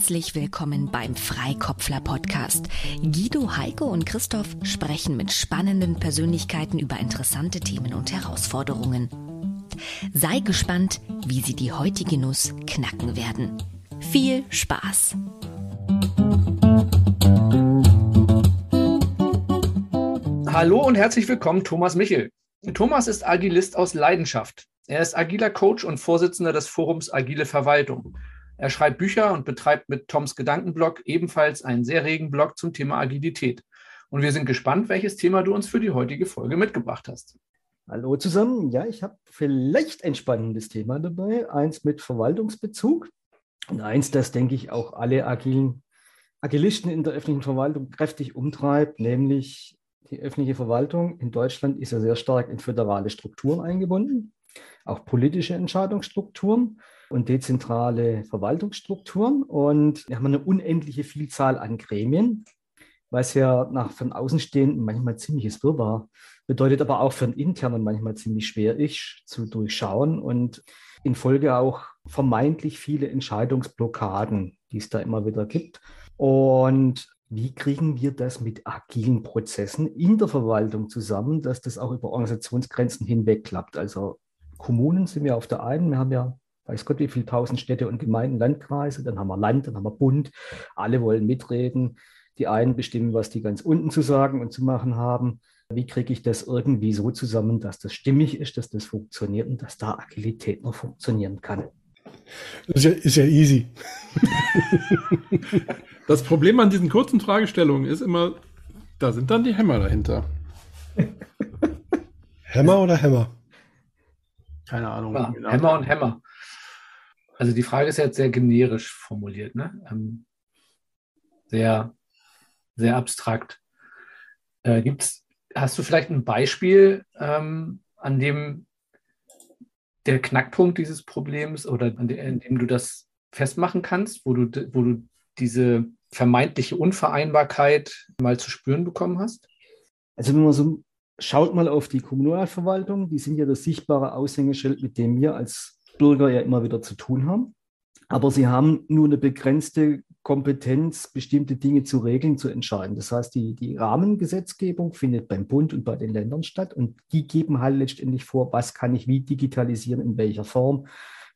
Herzlich willkommen beim Freikopfler Podcast. Guido, Heike und Christoph sprechen mit spannenden Persönlichkeiten über interessante Themen und Herausforderungen. Sei gespannt, wie sie die heutige Nuss knacken werden. Viel Spaß! Hallo und herzlich willkommen, Thomas Michel. Thomas ist Agilist aus Leidenschaft. Er ist agiler Coach und Vorsitzender des Forums Agile Verwaltung. Er schreibt Bücher und betreibt mit Toms Gedankenblog ebenfalls einen sehr regen Blog zum Thema Agilität. Und wir sind gespannt, welches Thema du uns für die heutige Folge mitgebracht hast. Hallo zusammen. Ja, ich habe vielleicht ein spannendes Thema dabei. Eins mit Verwaltungsbezug und eins, das, denke ich, auch alle agilen Agilisten in der öffentlichen Verwaltung kräftig umtreibt, nämlich die öffentliche Verwaltung in Deutschland ist ja sehr stark in föderale Strukturen eingebunden, auch politische Entscheidungsstrukturen und dezentrale Verwaltungsstrukturen. Und wir haben eine unendliche Vielzahl an Gremien, was ja nach von Außenstehenden manchmal ziemliches Wirrwarr bedeutet, aber auch für einen internen manchmal ziemlich schwer ist zu durchschauen und in Folge auch vermeintlich viele Entscheidungsblockaden, die es da immer wieder gibt. Und wie kriegen wir das mit agilen Prozessen in der Verwaltung zusammen, dass das auch über Organisationsgrenzen hinweg klappt? Also Kommunen sind wir auf der einen, wir haben ja weiß Gott, wie viele tausend Städte und Gemeinden, Landkreise, dann haben wir Land, dann haben wir Bund, alle wollen mitreden. Die einen bestimmen, was die ganz unten zu sagen und zu machen haben. Wie kriege ich das irgendwie so zusammen, dass das stimmig ist, dass das funktioniert und dass da Agilität noch funktionieren kann? Das ist ja, ist ja easy. das Problem an diesen kurzen Fragestellungen ist immer, da sind dann die Hämmer dahinter. Hämmer oder Hämmer? Keine Ahnung. Ja, Hämmer und Hämmer. Also die Frage ist jetzt sehr generisch formuliert, ne? Ähm, sehr, sehr abstrakt. Äh, gibt's, hast du vielleicht ein Beispiel, ähm, an dem der Knackpunkt dieses Problems oder an dem, du das festmachen kannst, wo du, wo du diese vermeintliche Unvereinbarkeit mal zu spüren bekommen hast? Also wenn man so schaut mal auf die Kommunalverwaltung, die sind ja das sichtbare Aushängeschild, mit dem wir als Bürger ja immer wieder zu tun haben. Aber sie haben nur eine begrenzte Kompetenz, bestimmte Dinge zu regeln, zu entscheiden. Das heißt, die, die Rahmengesetzgebung findet beim Bund und bei den Ländern statt und die geben halt letztendlich vor, was kann ich wie digitalisieren, in welcher Form,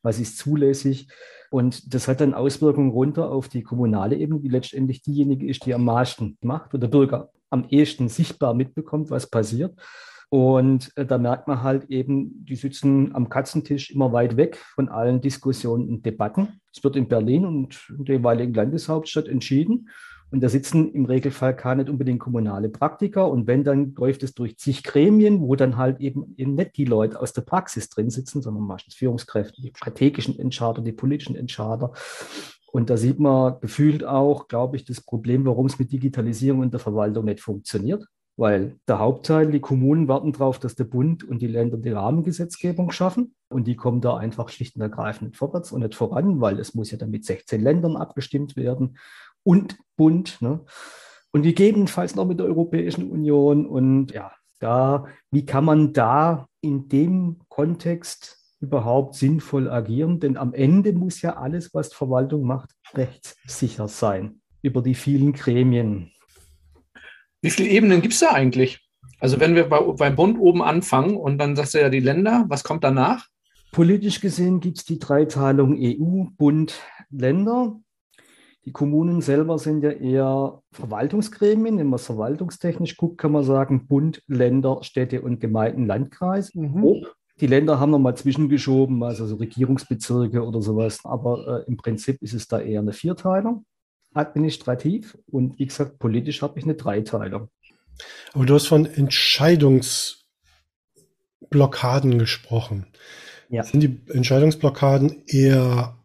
was ist zulässig. Und das hat dann Auswirkungen runter auf die kommunale Ebene, die letztendlich diejenige ist, die am meisten macht, wo der Bürger am ehesten sichtbar mitbekommt, was passiert. Und äh, da merkt man halt eben, die sitzen am Katzentisch immer weit weg von allen Diskussionen und Debatten. Es wird in Berlin und in der jeweiligen Landeshauptstadt entschieden. Und da sitzen im Regelfall gar nicht unbedingt kommunale Praktiker. Und wenn, dann läuft es durch zig Gremien, wo dann halt eben, eben nicht die Leute aus der Praxis drin sitzen, sondern meistens Führungskräfte, die strategischen Entscheider, die politischen Entscheider. Und da sieht man gefühlt auch, glaube ich, das Problem, warum es mit Digitalisierung in der Verwaltung nicht funktioniert. Weil der Hauptteil, die Kommunen warten darauf, dass der Bund und die Länder die Rahmengesetzgebung schaffen. Und die kommen da einfach schlicht und ergreifend nicht vorwärts und nicht voran, weil es muss ja dann mit 16 Ländern abgestimmt werden und Bund. Ne? Und gegebenenfalls noch mit der Europäischen Union. Und ja, da, wie kann man da in dem Kontext überhaupt sinnvoll agieren? Denn am Ende muss ja alles, was die Verwaltung macht, rechtssicher sein über die vielen Gremien, wie viele Ebenen gibt es da eigentlich? Also wenn wir bei, beim Bund oben anfangen und dann sagst du ja die Länder, was kommt danach? Politisch gesehen gibt es die Dreiteilung EU, Bund, Länder. Die Kommunen selber sind ja eher Verwaltungsgremien. Wenn man es verwaltungstechnisch guckt, kann man sagen Bund, Länder, Städte und Gemeinden, Landkreis. Mhm. Die Länder haben nochmal zwischengeschoben, also so Regierungsbezirke oder sowas. Aber äh, im Prinzip ist es da eher eine Vierteilung administrativ und wie gesagt, politisch habe ich eine Dreiteilung. Aber du hast von Entscheidungsblockaden gesprochen. Ja. Sind die Entscheidungsblockaden eher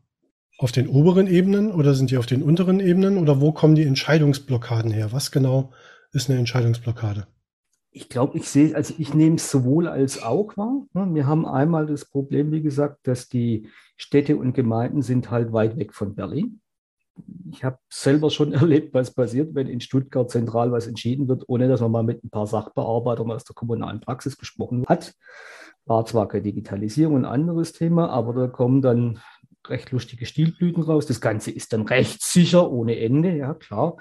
auf den oberen Ebenen oder sind die auf den unteren Ebenen oder wo kommen die Entscheidungsblockaden her? Was genau ist eine Entscheidungsblockade? Ich glaube, ich sehe, also ich nehme es sowohl als auch wahr. Ne? Wir haben einmal das Problem, wie gesagt, dass die Städte und Gemeinden sind halt weit weg von Berlin ich habe selber schon erlebt, was passiert, wenn in Stuttgart zentral was entschieden wird, ohne dass man mal mit ein paar Sachbearbeitern aus der kommunalen Praxis gesprochen hat. War zwar keine Digitalisierung ein anderes Thema, aber da kommen dann recht lustige Stilblüten raus. Das Ganze ist dann rechtssicher ohne Ende, ja klar.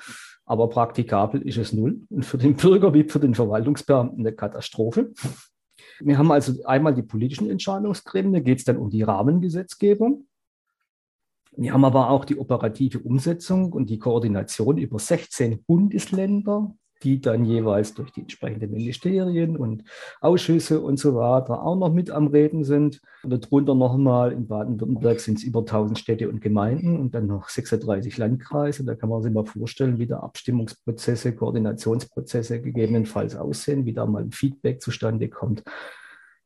Aber praktikabel ist es null. Und für den Bürger wie für den Verwaltungsbeamten eine Katastrophe. Wir haben also einmal die politischen Entscheidungsgremien, da geht es dann um die Rahmengesetzgebung. Wir haben aber auch die operative Umsetzung und die Koordination über 16 Bundesländer, die dann jeweils durch die entsprechenden Ministerien und Ausschüsse und so weiter auch noch mit am Reden sind. Und darunter nochmal in Baden-Württemberg sind es über 1000 Städte und Gemeinden und dann noch 36 Landkreise. Da kann man sich mal vorstellen, wie da Abstimmungsprozesse, Koordinationsprozesse gegebenenfalls aussehen, wie da mal ein Feedback zustande kommt.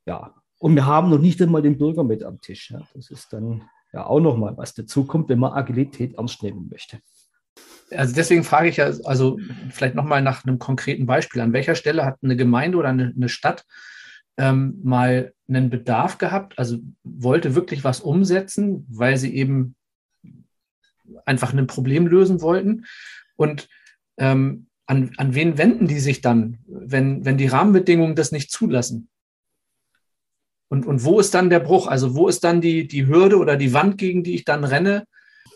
Ja, und wir haben noch nicht einmal den Bürger mit am Tisch. Ja. Das ist dann ja auch nochmal was dazukommt, wenn man Agilität ernst nehmen möchte. Also deswegen frage ich ja, also vielleicht nochmal nach einem konkreten Beispiel. An welcher Stelle hat eine Gemeinde oder eine, eine Stadt ähm, mal einen Bedarf gehabt, also wollte wirklich was umsetzen, weil sie eben einfach ein Problem lösen wollten? Und ähm, an, an wen wenden die sich dann, wenn, wenn die Rahmenbedingungen das nicht zulassen? Und, und wo ist dann der Bruch? Also wo ist dann die, die Hürde oder die Wand, gegen die ich dann renne,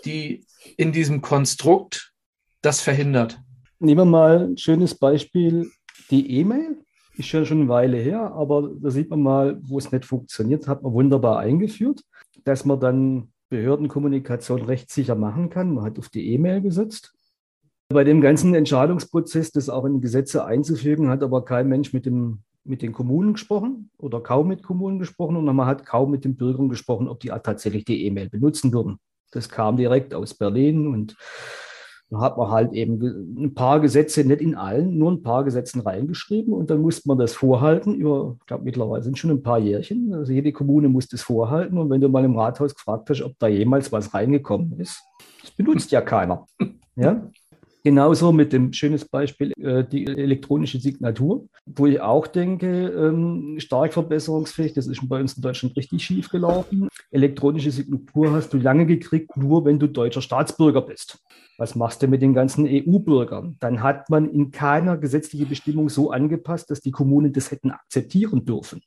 die in diesem Konstrukt das verhindert? Nehmen wir mal ein schönes Beispiel, die E-Mail. Ist ja schon eine Weile her, aber da sieht man mal, wo es nicht funktioniert, hat man wunderbar eingeführt, dass man dann Behördenkommunikation rechtssicher machen kann. Man hat auf die E-Mail gesetzt. Bei dem ganzen Entscheidungsprozess, das auch in Gesetze einzufügen, hat aber kein Mensch mit, dem, mit den Kommunen gesprochen oder kaum mit Kommunen gesprochen und man hat kaum mit den Bürgern gesprochen, ob die tatsächlich die E-Mail benutzen würden. Das kam direkt aus Berlin und da hat man halt eben ein paar Gesetze, nicht in allen, nur ein paar Gesetzen reingeschrieben und dann musste man das vorhalten über, ich glaube mittlerweile sind schon ein paar Jährchen. Also jede Kommune muss das vorhalten und wenn du mal im Rathaus gefragt hast, ob da jemals was reingekommen ist, das benutzt ja keiner. Ja? Genauso mit dem schönes Beispiel äh, die elektronische Signatur, wo ich auch denke, ähm, stark verbesserungsfähig. Das ist bei uns in Deutschland richtig schief gelaufen. Elektronische Signatur hast du lange gekriegt, nur wenn du deutscher Staatsbürger bist. Was machst du mit den ganzen EU-Bürgern? Dann hat man in keiner gesetzlichen Bestimmung so angepasst, dass die Kommunen das hätten akzeptieren dürfen.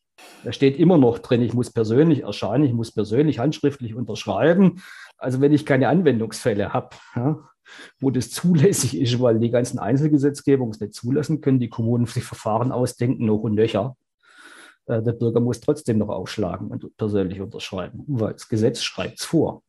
Da steht immer noch drin, ich muss persönlich erscheinen, ich muss persönlich handschriftlich unterschreiben. Also wenn ich keine Anwendungsfälle habe, ja, wo das zulässig ist, weil die ganzen Einzelgesetzgebungen es nicht zulassen können, die Kommunen sich Verfahren ausdenken, noch und nöcher. Äh, der Bürger muss trotzdem noch aufschlagen und persönlich unterschreiben, weil das Gesetz schreibt es vor.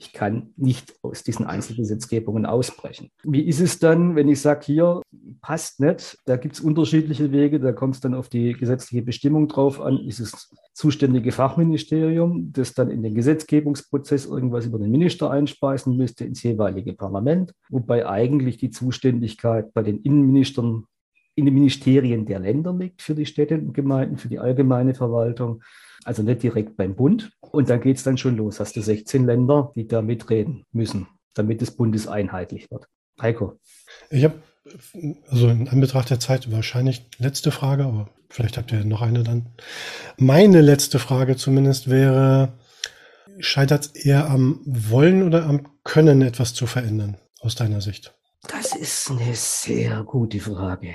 Ich kann nicht aus diesen Einzelgesetzgebungen ausbrechen. Wie ist es dann, wenn ich sage, hier passt nicht, da gibt es unterschiedliche Wege, da kommt es dann auf die gesetzliche Bestimmung drauf an, ist es zuständige Fachministerium, das dann in den Gesetzgebungsprozess irgendwas über den Minister einspeisen müsste ins jeweilige Parlament, wobei eigentlich die Zuständigkeit bei den Innenministern in den Ministerien der Länder liegt für die Städte und Gemeinden, für die allgemeine Verwaltung, also nicht direkt beim Bund. Und dann geht es dann schon los. Hast du 16 Länder, die da mitreden müssen, damit das bundeseinheitlich wird. Heiko. Ich habe, also in Anbetracht der Zeit wahrscheinlich letzte Frage, aber Vielleicht habt ihr noch eine dann. Meine letzte Frage zumindest wäre, scheitert es eher am Wollen oder am Können, etwas zu verändern, aus deiner Sicht? Das ist eine sehr gute Frage.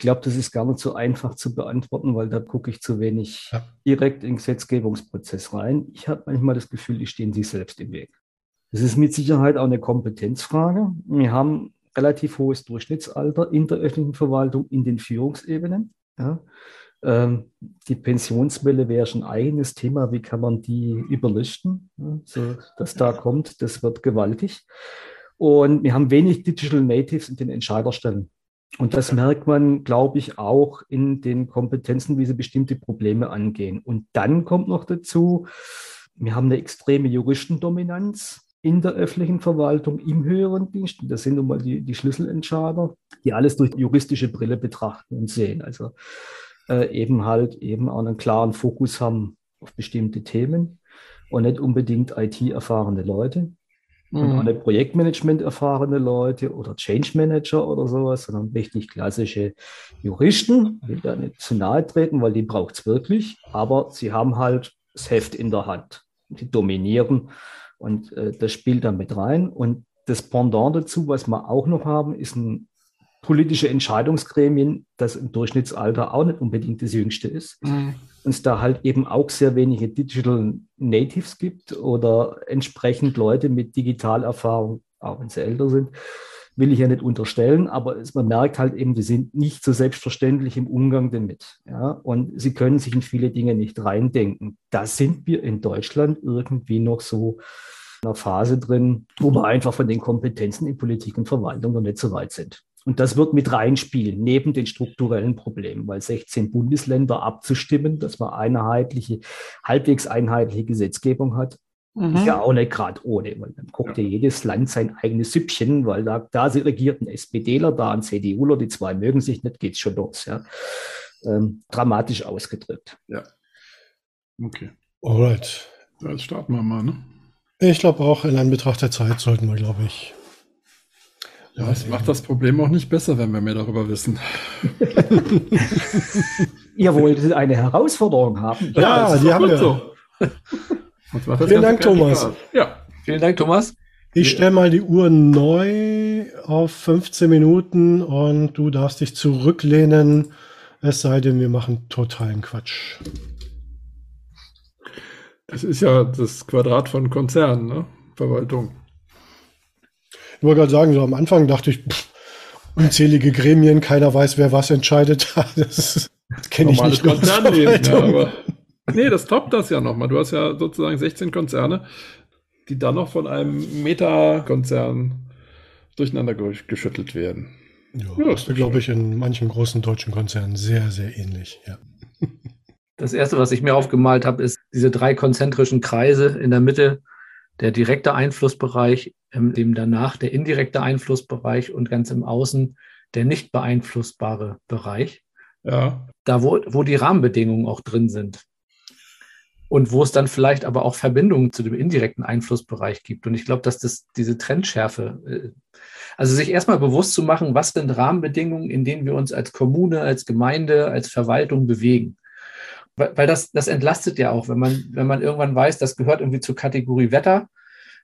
Ich glaube, das ist gar nicht so einfach zu beantworten, weil da gucke ich zu wenig ja. direkt in den Gesetzgebungsprozess rein. Ich habe manchmal das Gefühl, die stehen sich selbst im Weg. Das ist mit Sicherheit auch eine Kompetenzfrage. Wir haben relativ hohes Durchschnittsalter in der öffentlichen Verwaltung in den Führungsebenen. Ja. Ähm, die Pensionswelle wäre schon ein eigenes Thema. Wie kann man die überlisten? Ja, so, dass da kommt, das wird gewaltig. Und wir haben wenig Digital Natives in den Entscheiderstellen. Und das merkt man, glaube ich, auch in den Kompetenzen, wie sie bestimmte Probleme angehen. Und dann kommt noch dazu, wir haben eine extreme Juristendominanz in der öffentlichen Verwaltung, im höheren Dienst. Das sind nun mal die, die Schlüsselentscheider, die alles durch juristische Brille betrachten und sehen. Also äh, eben halt eben auch einen klaren Fokus haben auf bestimmte Themen und nicht unbedingt IT-erfahrene Leute. Und auch nicht Projektmanagement erfahrene Leute oder Change Manager oder sowas, sondern richtig klassische Juristen. Ich will da nicht zu nahe treten, weil die braucht es wirklich, aber sie haben halt das Heft in der Hand. Die dominieren und äh, das spielt da mit rein. Und das Pendant dazu, was wir auch noch haben, ist ein politische Entscheidungsgremien, das im Durchschnittsalter auch nicht unbedingt das jüngste ist. Mhm. Und es da halt eben auch sehr wenige Digital Natives gibt oder entsprechend Leute mit Digitalerfahrung, auch wenn sie älter sind, will ich ja nicht unterstellen, aber es, man merkt halt eben, die sind nicht so selbstverständlich im Umgang damit. Ja? Und sie können sich in viele Dinge nicht reindenken. Da sind wir in Deutschland irgendwie noch so in einer Phase drin, wo wir einfach von den Kompetenzen in Politik und Verwaltung noch nicht so weit sind. Und das wird mit reinspielen, neben den strukturellen Problemen, weil 16 Bundesländer abzustimmen, dass man einheitliche, halbwegs einheitliche Gesetzgebung hat, Mhm. Ist ja auch nicht gerade ohne. Weil dann guckt ja. ja. jedes Land sein eigenes Süppchen, weil da, da sie regiert ein SPDler, da ein CDUler, die zwei mögen sich nicht, geht es schon los. Ja. Ähm, dramatisch ausgedrückt. Ja. Okay. Alright. Jetzt starten wir mal, ne? Ich glaube auch, in Anbetracht der Zeit sollten wir, glaube ich. Ja, es macht das Problem auch nicht besser, wenn wir mehr darüber wissen. Ihr wollt eine Herausforderung haben. Ja, ja die haben wir. So. Vielen Dank, Thomas. Ja, vielen Dank, Thomas. Ich stelle mal die Uhr neu auf 15 Minuten und du darfst dich zurücklehnen, es sei denn, wir machen totalen Quatsch. Das ist ja das Quadrat von Konzernen, ne? Verwaltung. Ich wollte gerade sagen, so am Anfang dachte ich, pff, unzählige Gremien, keiner weiß, wer was entscheidet. Das kenne ich nicht. Konzernleben, ja, aber Nee, das toppt das ja nochmal. Du hast ja sozusagen 16 Konzerne, die dann noch von einem Meta-Konzern durcheinander geschüttelt werden. Ja, ja das ist, glaube ich, in manchen großen deutschen Konzernen sehr, sehr ähnlich. Ja. Das erste, was ich mir aufgemalt habe, ist diese drei konzentrischen Kreise in der Mitte, der direkte Einflussbereich, dem danach der indirekte Einflussbereich und ganz im Außen der nicht beeinflussbare Bereich. Ja. Da, wo, wo die Rahmenbedingungen auch drin sind und wo es dann vielleicht aber auch Verbindungen zu dem indirekten Einflussbereich gibt. Und ich glaube, dass das diese Trendschärfe, äh, also sich erstmal bewusst zu machen, was sind Rahmenbedingungen, in denen wir uns als Kommune, als Gemeinde, als Verwaltung bewegen. Weil das, das entlastet ja auch, wenn man, wenn man irgendwann weiß, das gehört irgendwie zur Kategorie Wetter,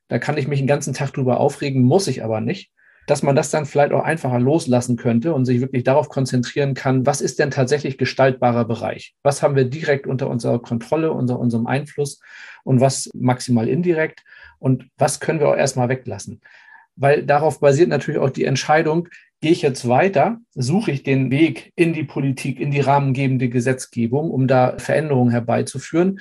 da kann ich mich den ganzen Tag drüber aufregen, muss ich aber nicht dass man das dann vielleicht auch einfacher loslassen könnte und sich wirklich darauf konzentrieren kann, was ist denn tatsächlich gestaltbarer Bereich? Was haben wir direkt unter unserer Kontrolle, unter unserem Einfluss und was maximal indirekt und was können wir auch erstmal weglassen? Weil darauf basiert natürlich auch die Entscheidung, gehe ich jetzt weiter, suche ich den Weg in die Politik, in die rahmengebende Gesetzgebung, um da Veränderungen herbeizuführen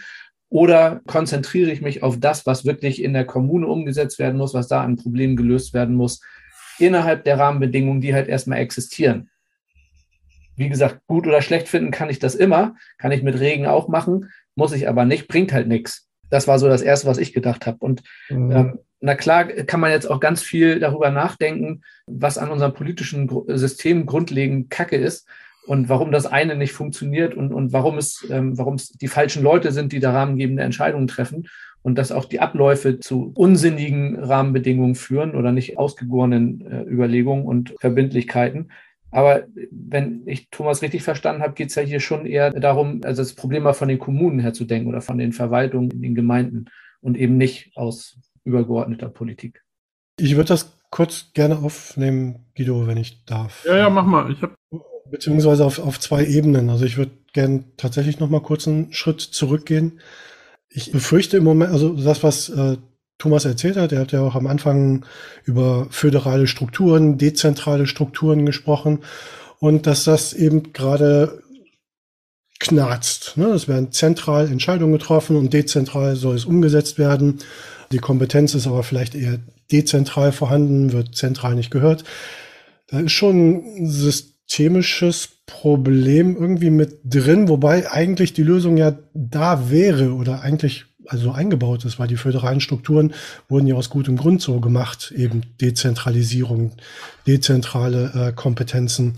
oder konzentriere ich mich auf das, was wirklich in der Kommune umgesetzt werden muss, was da an Problemen gelöst werden muss, innerhalb der Rahmenbedingungen, die halt erstmal existieren. Wie gesagt, gut oder schlecht finden kann ich das immer, kann ich mit Regen auch machen, muss ich aber nicht, bringt halt nichts. Das war so das Erste, was ich gedacht habe. Und mhm. ähm, na klar kann man jetzt auch ganz viel darüber nachdenken, was an unserem politischen System grundlegend Kacke ist und warum das eine nicht funktioniert und, und warum es, ähm, warum es die falschen Leute sind, die da rahmengebende Entscheidungen treffen und dass auch die Abläufe zu unsinnigen Rahmenbedingungen führen oder nicht ausgegorenen äh, Überlegungen und Verbindlichkeiten. Aber wenn ich Thomas richtig verstanden habe, geht es ja hier schon eher darum, also das Problem mal von den Kommunen her zu denken oder von den Verwaltungen in den Gemeinden und eben nicht aus übergeordneter Politik. Ich würde das kurz gerne aufnehmen, Guido, wenn ich darf. Ja, ja, mach mal. Ich habe beziehungsweise auf, auf zwei Ebenen. Also ich würde gerne tatsächlich noch mal kurz einen Schritt zurückgehen. Ich befürchte im Moment, also das, was äh, Thomas erzählt hat, er hat ja auch am Anfang über föderale Strukturen, dezentrale Strukturen gesprochen und dass das eben gerade knarzt. Ne? Es werden zentral Entscheidungen getroffen und dezentral soll es umgesetzt werden. Die Kompetenz ist aber vielleicht eher dezentral vorhanden, wird zentral nicht gehört. Da ist schon ein systemisches Problem irgendwie mit drin, wobei eigentlich die Lösung ja da wäre oder eigentlich also eingebaut ist, weil die föderalen Strukturen wurden ja aus gutem Grund so gemacht, eben Dezentralisierung, dezentrale äh, Kompetenzen.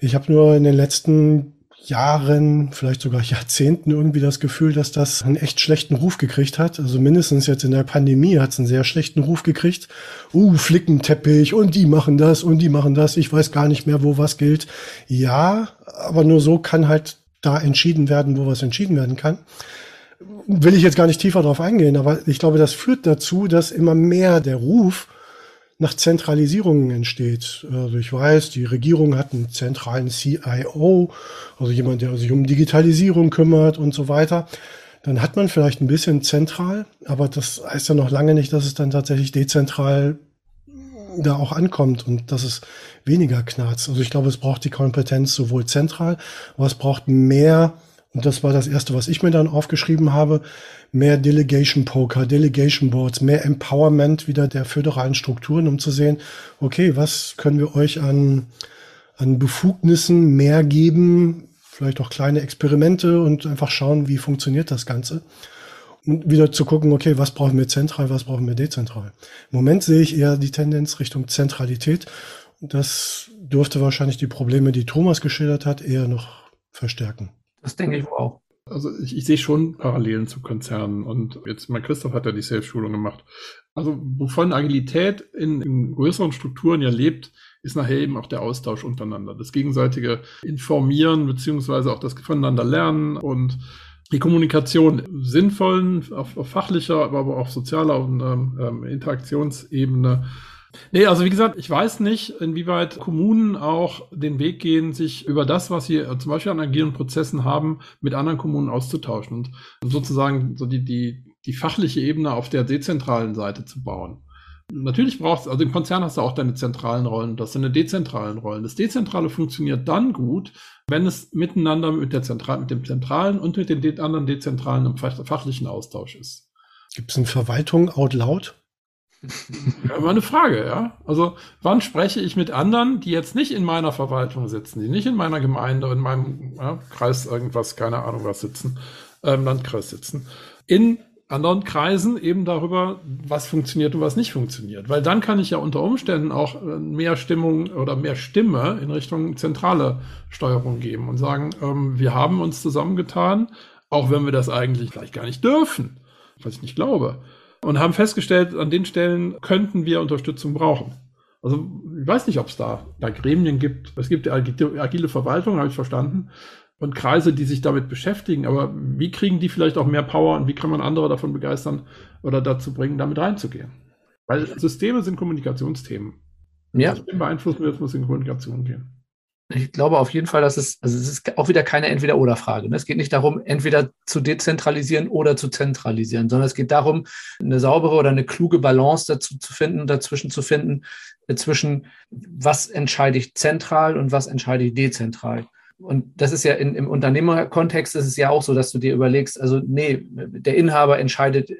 Ich habe nur in den letzten Jahren, vielleicht sogar Jahrzehnten irgendwie das Gefühl, dass das einen echt schlechten Ruf gekriegt hat. Also mindestens jetzt in der Pandemie hat es einen sehr schlechten Ruf gekriegt. Uh, Flickenteppich und die machen das und die machen das. Ich weiß gar nicht mehr, wo was gilt. Ja, aber nur so kann halt da entschieden werden, wo was entschieden werden kann. Will ich jetzt gar nicht tiefer drauf eingehen, aber ich glaube, das führt dazu, dass immer mehr der Ruf nach Zentralisierungen entsteht. Also ich weiß, die Regierung hat einen zentralen CIO, also jemand, der sich um Digitalisierung kümmert und so weiter. Dann hat man vielleicht ein bisschen zentral, aber das heißt ja noch lange nicht, dass es dann tatsächlich dezentral da auch ankommt und dass es weniger knarzt. Also ich glaube, es braucht die Kompetenz sowohl zentral, aber es braucht mehr, und das war das erste, was ich mir dann aufgeschrieben habe, mehr Delegation Poker, Delegation Boards, mehr Empowerment wieder der föderalen Strukturen, um zu sehen, okay, was können wir euch an, an Befugnissen mehr geben, vielleicht auch kleine Experimente und einfach schauen, wie funktioniert das Ganze. Und wieder zu gucken, okay, was brauchen wir zentral, was brauchen wir dezentral. Im Moment sehe ich eher die Tendenz Richtung Zentralität. Das dürfte wahrscheinlich die Probleme, die Thomas geschildert hat, eher noch verstärken. Das denke ich auch. Also ich, ich sehe schon Parallelen zu Konzernen und jetzt mal Christoph hat ja die Safe-Schulung gemacht. Also wovon Agilität in, in größeren Strukturen ja lebt, ist nachher eben auch der Austausch untereinander, das gegenseitige Informieren beziehungsweise auch das voneinander Lernen und die Kommunikation sinnvollen, auf, auf fachlicher, aber auch auf sozialer und ähm, ähm, Interaktionsebene Nee, also wie gesagt, ich weiß nicht, inwieweit Kommunen auch den Weg gehen, sich über das, was sie äh, zum Beispiel an agilen Prozessen haben, mit anderen Kommunen auszutauschen und sozusagen so die, die, die fachliche Ebene auf der dezentralen Seite zu bauen. Natürlich brauchst du, also im Konzern hast du auch deine zentralen Rollen, das sind deine dezentralen Rollen. Das Dezentrale funktioniert dann gut, wenn es miteinander mit, der Zentral mit dem Zentralen und mit den anderen Dezentralen im fachlichen Austausch ist. Gibt es eine Verwaltung out loud? Immer eine Frage, ja. Also, wann spreche ich mit anderen, die jetzt nicht in meiner Verwaltung sitzen, die nicht in meiner Gemeinde, in meinem ja, Kreis irgendwas, keine Ahnung was sitzen, ähm, Landkreis sitzen, in anderen Kreisen eben darüber, was funktioniert und was nicht funktioniert. Weil dann kann ich ja unter Umständen auch äh, mehr Stimmung oder mehr Stimme in Richtung zentrale Steuerung geben und sagen, ähm, wir haben uns zusammengetan, auch wenn wir das eigentlich vielleicht gar nicht dürfen, was ich nicht glaube und haben festgestellt, an den Stellen könnten wir Unterstützung brauchen. Also ich weiß nicht, ob es da, da Gremien gibt. Es gibt agile Verwaltung, habe ich verstanden, und Kreise, die sich damit beschäftigen. Aber wie kriegen die vielleicht auch mehr Power und wie kann man andere davon begeistern oder dazu bringen, damit reinzugehen? Weil Systeme sind Kommunikationsthemen. Ja. Also beeinflussen wir, es muss in Kommunikation gehen. Ich glaube auf jeden Fall, dass es, also es ist auch wieder keine Entweder-Oder-Frage. Ne? Es geht nicht darum, entweder zu dezentralisieren oder zu zentralisieren, sondern es geht darum, eine saubere oder eine kluge Balance dazu zu finden, dazwischen zu finden, äh, zwischen was entscheide ich zentral und was entscheide ich dezentral. Und das ist ja in, im Unternehmerkontext ist es ja auch so, dass du dir überlegst, also nee, der Inhaber entscheidet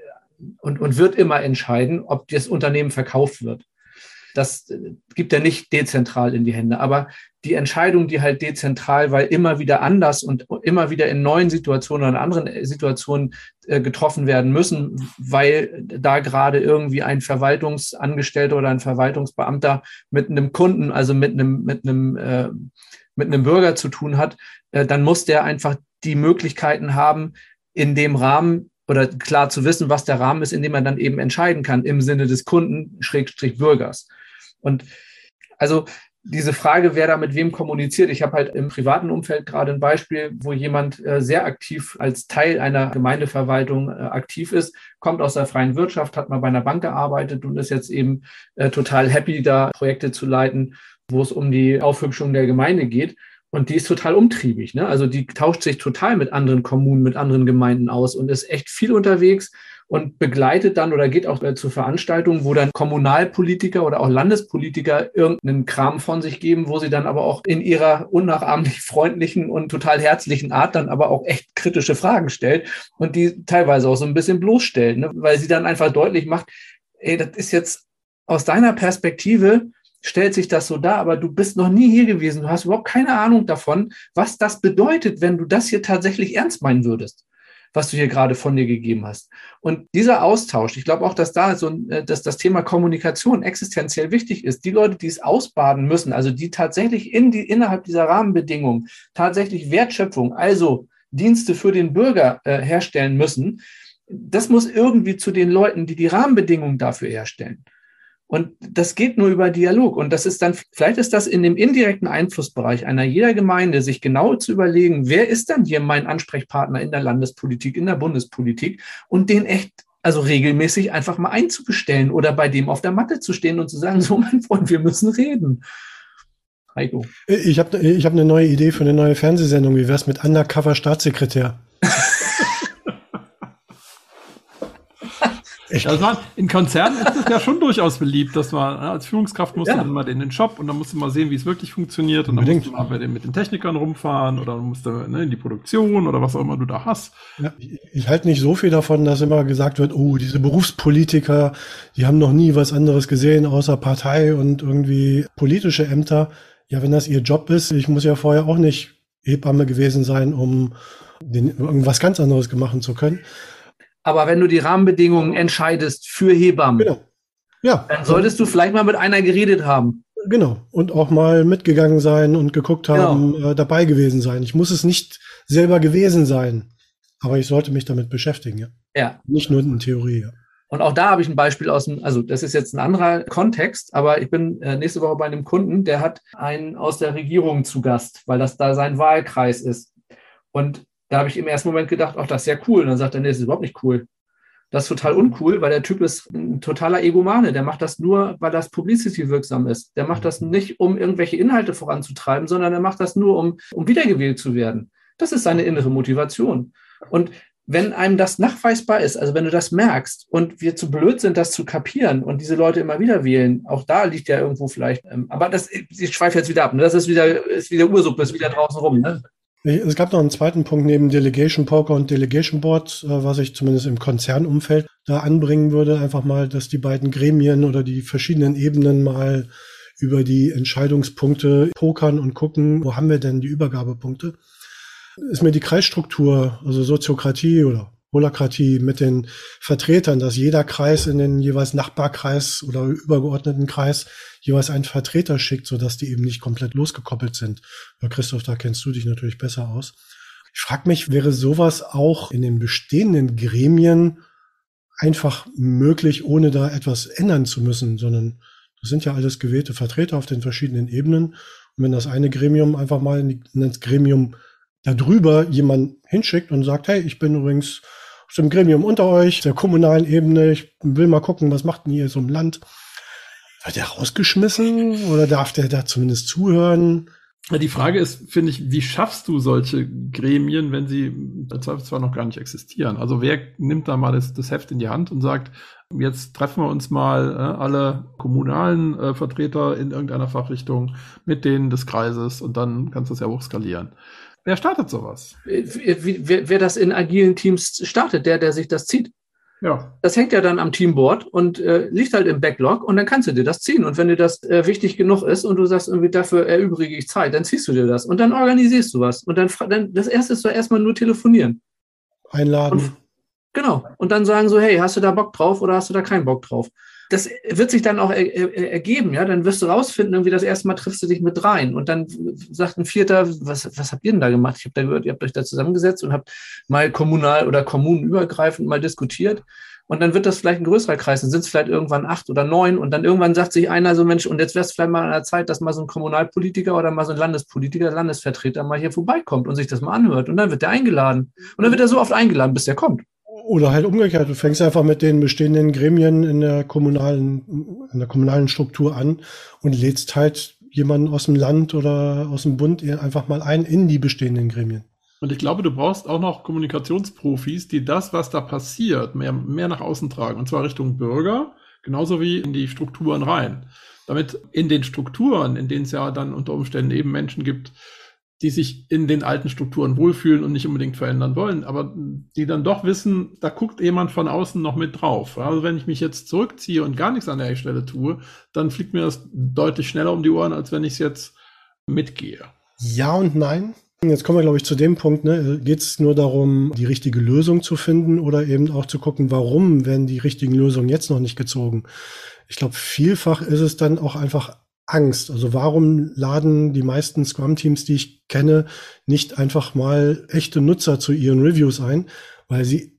und, und wird immer entscheiden, ob das Unternehmen verkauft wird. Das äh, gibt er nicht dezentral in die Hände. Aber die Entscheidung, die halt dezentral, weil immer wieder anders und immer wieder in neuen Situationen oder in anderen Situationen äh, getroffen werden müssen, weil da gerade irgendwie ein Verwaltungsangestellter oder ein Verwaltungsbeamter mit einem Kunden, also mit einem, mit einem, äh, mit einem Bürger zu tun hat, äh, dann muss der einfach die Möglichkeiten haben, in dem Rahmen oder klar zu wissen, was der Rahmen ist, in dem man dann eben entscheiden kann im Sinne des Kunden, Schrägstrich Bürgers. Und also diese Frage, wer da mit wem kommuniziert. Ich habe halt im privaten Umfeld gerade ein Beispiel, wo jemand äh, sehr aktiv als Teil einer Gemeindeverwaltung äh, aktiv ist, kommt aus der freien Wirtschaft, hat mal bei einer Bank gearbeitet und ist jetzt eben äh, total happy, da Projekte zu leiten, wo es um die Aufhübschung der Gemeinde geht. Und die ist total umtriebig. Ne? Also die tauscht sich total mit anderen Kommunen, mit anderen Gemeinden aus und ist echt viel unterwegs und begleitet dann oder geht auch äh, zu Veranstaltungen, wo dann Kommunalpolitiker oder auch Landespolitiker irgendeinen Kram von sich geben, wo sie dann aber auch in ihrer unnachahmlich freundlichen und total herzlichen Art dann aber auch echt kritische Fragen stellt und die teilweise auch so ein bisschen bloßstellt, ne? weil sie dann einfach deutlich macht, ey, das ist jetzt aus deiner Perspektive stellt sich das so dar, aber du bist noch nie hier gewesen. Du hast überhaupt keine Ahnung davon, was das bedeutet, wenn du das hier tatsächlich ernst meinen würdest was du hier gerade von dir gegeben hast. Und dieser Austausch, ich glaube auch, dass da so, äh, dass das Thema Kommunikation existenziell wichtig ist. Die Leute, die es ausbaden müssen, also die tatsächlich in die, innerhalb dieser Rahmenbedingungen tatsächlich Wertschöpfung, also Dienste für den Bürger äh, herstellen müssen, das muss irgendwie zu den Leuten, die die Rahmenbedingungen dafür herstellen. Und das geht nur über Dialog. Und das ist dann, vielleicht ist das in dem indirekten Einflussbereich einer jeder Gemeinde, sich genau zu überlegen, wer ist dann hier mein Ansprechpartner in der Landespolitik, in der Bundespolitik und den echt Also regelmäßig einfach mal einzubestellen oder bei dem auf der Matte zu stehen und zu sagen, so mein Freund, wir müssen reden. Heiko. Ich habe ich hab eine neue Idee für eine neue Fernsehsendung. Wie wär's mit Undercover Staatssekretär? Echt? Also man, in Konzernen ist es ja schon durchaus beliebt, dass man ne, als Führungskraft muss ja. dann mal in den Shop und dann musst du mal sehen, wie es wirklich funktioniert und dann musst du mal bei den, mit den Technikern rumfahren oder musst du ne, in die Produktion oder was auch immer du da hast. Ja, ich, ich halte nicht so viel davon, dass immer gesagt wird, oh, diese Berufspolitiker, die haben noch nie was anderes gesehen außer Partei und irgendwie politische Ämter. Ja, wenn das ihr Job ist, ich muss ja vorher auch nicht Hebamme gewesen sein, um den, irgendwas ganz anderes machen zu können. Aber wenn du die Rahmenbedingungen entscheidest für Hebammen, genau. ja. dann solltest du vielleicht mal mit einer geredet haben. Genau. Und auch mal mitgegangen sein und geguckt genau. haben, genau. äh, dabei gewesen sein. Ich muss es nicht selber gewesen sein. Aber ich sollte mich damit beschäftigen, ja. Ja. Nicht nur in Theorie, ja. Und auch da habe ich ein Beispiel aus dem, also das ist jetzt ein anderer Kontext, aber ich bin äh, nächste Woche bei einem Kunden, der hat einen aus der Regierung zu Gast, weil das da sein Wahlkreis ist. Und da habe ich im ersten Moment gedacht, ach, das ist ja cool. Und dann sagt er, nee, das ist überhaupt nicht cool. Das ist total uncool, weil der Typ ist ein totaler Egomane. Der macht das nur, weil das Publicity wirksam ist. Der macht das nicht, um irgendwelche Inhalte voranzutreiben, sondern er macht das nur, um, um wiedergewählt zu werden. Das ist seine innere Motivation. Und wenn einem das nachweisbar ist, also wenn du das merkst und wir zu blöd sind, das zu kapieren und diese Leute immer wieder wählen, auch da liegt ja irgendwo vielleicht, ähm, aber das, ich schweife jetzt wieder ab, ne? das ist wieder, ist wieder Ursuppe, ist wieder draußen rum. Ne? Es gab noch einen zweiten Punkt neben Delegation Poker und Delegation Board, äh, was ich zumindest im Konzernumfeld da anbringen würde. Einfach mal, dass die beiden Gremien oder die verschiedenen Ebenen mal über die Entscheidungspunkte pokern und gucken, wo haben wir denn die Übergabepunkte. Ist mir die Kreisstruktur, also Soziokratie oder Holokratie mit den Vertretern, dass jeder Kreis in den jeweils Nachbarkreis oder übergeordneten Kreis jeweils einen Vertreter schickt, sodass die eben nicht komplett losgekoppelt sind. Ja, Christoph, da kennst du dich natürlich besser aus. Ich frage mich, wäre sowas auch in den bestehenden Gremien einfach möglich, ohne da etwas ändern zu müssen, sondern das sind ja alles gewählte Vertreter auf den verschiedenen Ebenen. Und wenn das eine Gremium einfach mal in das Gremium darüber jemand hinschickt und sagt, hey, ich bin übrigens aus dem Gremium unter euch, der kommunalen Ebene, ich will mal gucken, was macht denn ihr so im Land? Wird der rausgeschmissen oder darf der da zumindest zuhören? Die Frage ist, finde ich, wie schaffst du solche Gremien, wenn sie zwar noch gar nicht existieren? Also wer nimmt da mal das, das Heft in die Hand und sagt, jetzt treffen wir uns mal äh, alle kommunalen äh, Vertreter in irgendeiner Fachrichtung mit denen des Kreises und dann kannst du das ja hochskalieren. Wer startet sowas? Wer, wer das in agilen Teams startet, der, der sich das zieht. Ja. Das hängt ja dann am Teamboard und äh, liegt halt im Backlog und dann kannst du dir das ziehen. Und wenn dir das äh, wichtig genug ist und du sagst, irgendwie dafür erübrige ich Zeit, dann ziehst du dir das und dann organisierst du was. Und dann, dann das erste ist doch erstmal nur telefonieren. Einladen. Und, genau. Und dann sagen so, hey, hast du da Bock drauf oder hast du da keinen Bock drauf? Das wird sich dann auch er, er, ergeben, ja. Dann wirst du rausfinden, irgendwie das erste Mal triffst du dich mit rein. Und dann sagt ein Vierter, was, was habt ihr denn da gemacht? Ich habe da gehört, ihr habt euch da zusammengesetzt und habt mal kommunal oder kommunenübergreifend mal diskutiert. Und dann wird das vielleicht ein größerer Kreis. Dann sind es vielleicht irgendwann acht oder neun. Und dann irgendwann sagt sich einer so, Mensch, und jetzt wäre es vielleicht mal an der Zeit, dass mal so ein Kommunalpolitiker oder mal so ein Landespolitiker, Landesvertreter mal hier vorbeikommt und sich das mal anhört. Und dann wird der eingeladen. Und dann wird er so oft eingeladen, bis der kommt. Oder halt umgekehrt, du fängst einfach mit den bestehenden Gremien in der kommunalen, in der kommunalen Struktur an und lädst halt jemanden aus dem Land oder aus dem Bund einfach mal ein in die bestehenden Gremien. Und ich glaube, du brauchst auch noch Kommunikationsprofis, die das, was da passiert, mehr, mehr nach außen tragen. Und zwar Richtung Bürger, genauso wie in die Strukturen rein. Damit in den Strukturen, in denen es ja dann unter Umständen eben Menschen gibt, die sich in den alten Strukturen wohlfühlen und nicht unbedingt verändern wollen, aber die dann doch wissen, da guckt jemand von außen noch mit drauf. Also wenn ich mich jetzt zurückziehe und gar nichts an der Stelle tue, dann fliegt mir das deutlich schneller um die Ohren, als wenn ich es jetzt mitgehe. Ja und nein. Jetzt kommen wir, glaube ich, zu dem Punkt, ne? geht es nur darum, die richtige Lösung zu finden oder eben auch zu gucken, warum werden die richtigen Lösungen jetzt noch nicht gezogen. Ich glaube, vielfach ist es dann auch einfach Angst. Also warum laden die meisten Scrum-Teams, die ich kenne, nicht einfach mal echte Nutzer zu ihren Reviews ein, weil sie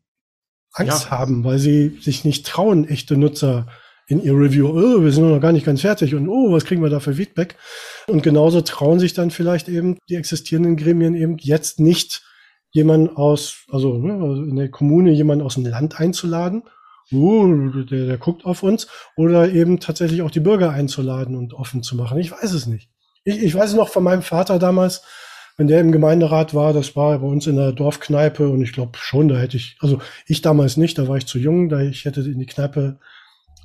Angst ja. haben, weil sie sich nicht trauen, echte Nutzer in ihr Review, oh, wir sind noch gar nicht ganz fertig und oh, was kriegen wir da für Feedback? Und genauso trauen sich dann vielleicht eben die existierenden Gremien eben jetzt nicht jemanden aus, also, ne, also in der Kommune jemanden aus dem Land einzuladen uh, der, der guckt auf uns, oder eben tatsächlich auch die Bürger einzuladen und offen zu machen. Ich weiß es nicht. Ich, ich weiß noch von meinem Vater damals, wenn der im Gemeinderat war, das war bei uns in der Dorfkneipe und ich glaube schon, da hätte ich, also ich damals nicht, da war ich zu jung, da ich hätte in die Kneipe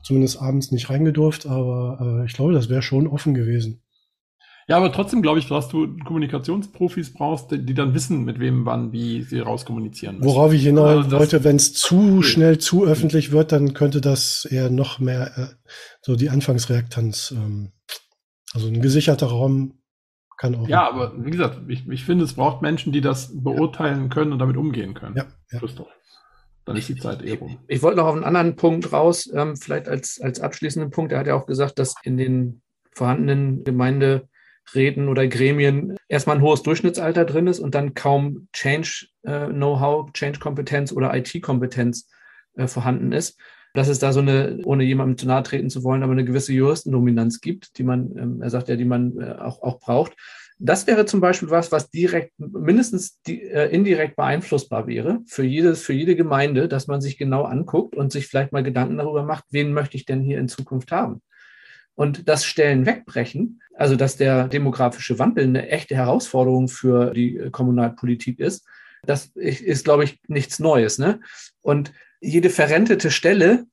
zumindest abends nicht reingedurft, aber äh, ich glaube, das wäre schon offen gewesen. Ja, aber trotzdem glaube ich, dass du Kommunikationsprofis brauchst, die, die, dann wissen, mit wem, wann, wie sie rauskommunizieren müssen. Worauf ich hinaus also wollte, wenn es zu okay. schnell zu öffentlich wird, dann könnte das eher noch mehr äh, so die Anfangsreaktanz, ähm, also ein gesicherter Raum kann auch. Ja, aber wie gesagt, ich, ich finde, es braucht Menschen, die das beurteilen ja. können und damit umgehen können. Ja, ja. Christoph. Dann ist die Zeit eh rum. Ich, ich wollte noch auf einen anderen Punkt raus, ähm, vielleicht als, als abschließenden Punkt. Er hat ja auch gesagt, dass in den vorhandenen Gemeinde Reden oder Gremien erstmal ein hohes Durchschnittsalter drin ist und dann kaum Change-Know-how, äh, Change-Kompetenz oder IT-Kompetenz äh, vorhanden ist. Dass es da so eine, ohne jemandem zu nahe treten zu wollen, aber eine gewisse Juristendominanz gibt, die man, ähm, er sagt ja, die man äh, auch, auch braucht. Das wäre zum Beispiel was, was direkt, mindestens die, äh, indirekt beeinflussbar wäre für jedes, für jede Gemeinde, dass man sich genau anguckt und sich vielleicht mal Gedanken darüber macht, wen möchte ich denn hier in Zukunft haben? Und das Stellen wegbrechen, also dass der demografische Wandel eine echte Herausforderung für die Kommunalpolitik ist, das ist, glaube ich, nichts Neues. Ne? Und jede verrentete Stelle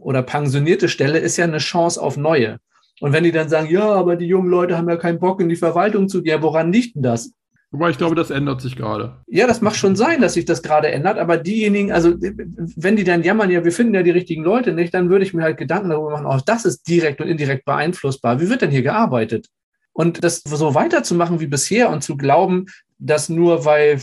oder pensionierte Stelle ist ja eine Chance auf neue. Und wenn die dann sagen, ja, aber die jungen Leute haben ja keinen Bock in die Verwaltung zu gehen, ja, woran liegt denn das? Wobei ich glaube, das ändert sich gerade. Ja, das mag schon sein, dass sich das gerade ändert, aber diejenigen, also wenn die dann jammern, ja, wir finden ja die richtigen Leute nicht, dann würde ich mir halt Gedanken darüber machen, auch das ist direkt und indirekt beeinflussbar. Wie wird denn hier gearbeitet? Und das so weiterzumachen wie bisher und zu glauben, dass nur weil,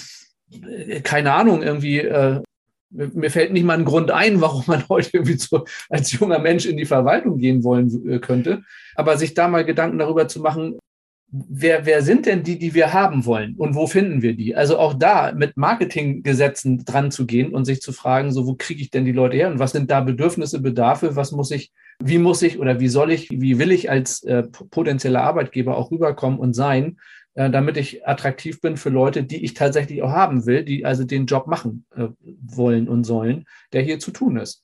keine Ahnung, irgendwie, äh, mir fällt nicht mal ein Grund ein, warum man heute irgendwie zu, als junger Mensch in die Verwaltung gehen wollen äh, könnte, aber sich da mal Gedanken darüber zu machen, wer, wer sind denn die, die wir haben wollen und wo finden wir die? Also auch da mit Marketinggesetzen dran zu gehen und sich zu fragen, so wo kriege ich denn die Leute her und was sind da Bedürfnisse, Bedarfe, was muss ich, wie muss ich oder wie soll ich, wie will ich als äh, potenzieller Arbeitgeber auch rüberkommen und sein, äh, damit ich attraktiv bin für Leute, die ich tatsächlich auch haben will, die also den Job machen äh, wollen und sollen, der hier zu tun ist.